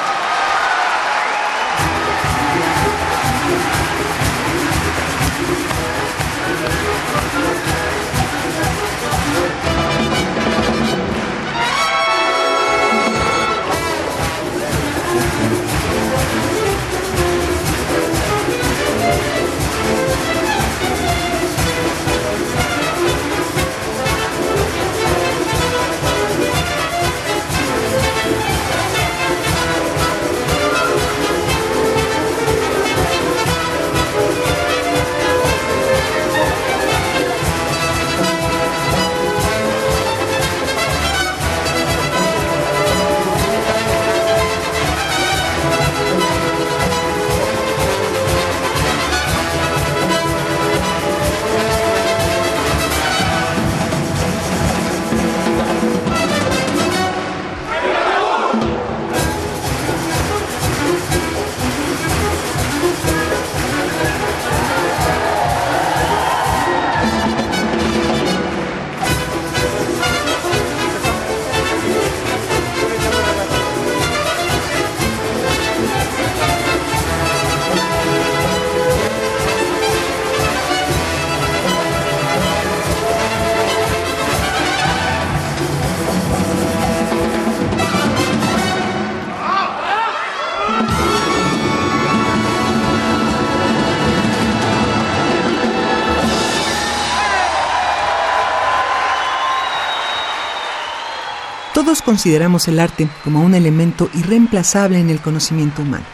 Consideramos el arte como un elemento irreemplazable en el conocimiento humano.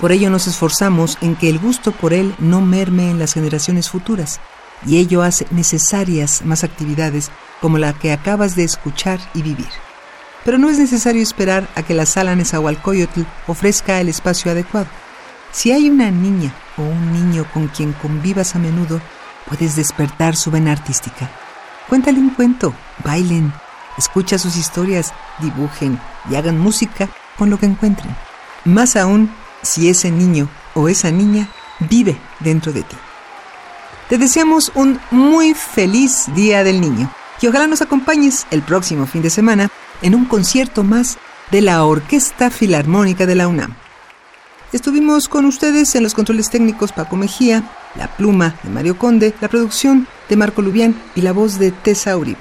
Por ello nos esforzamos en que el gusto por él no merme en las generaciones futuras, y ello hace necesarias más actividades como la que acabas de escuchar y vivir. Pero no es necesario esperar a que la sala Nezahualcóyotl ofrezca el espacio adecuado. Si hay una niña o un niño con quien convivas a menudo, puedes despertar su vena artística. Cuéntale un cuento, bailen, escucha sus historias, dibujen y hagan música con lo que encuentren. Más aún, si ese niño o esa niña vive dentro de ti. Te deseamos un muy feliz Día del Niño y ojalá nos acompañes el próximo fin de semana en un concierto más de la Orquesta Filarmónica de la UNAM. Estuvimos con ustedes en los controles técnicos Paco Mejía, la pluma de Mario Conde, la producción de Marco Lubián y la voz de Tessa Uribe.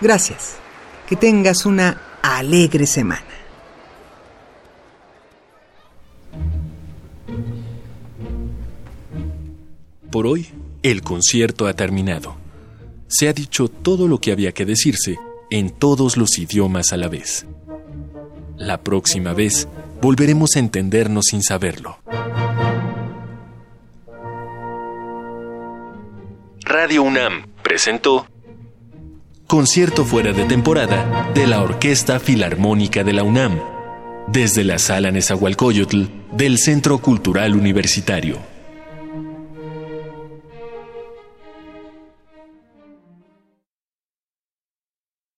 Gracias. Que tengas una alegre semana. Por hoy, el concierto ha terminado. Se ha dicho todo lo que había que decirse en todos los idiomas a la vez. La próxima vez volveremos a entendernos sin saberlo. Radio UNAM presentó Concierto fuera de temporada de la Orquesta Filarmónica de la UNAM, desde la Sala Nezahualcóyotl del Centro Cultural Universitario.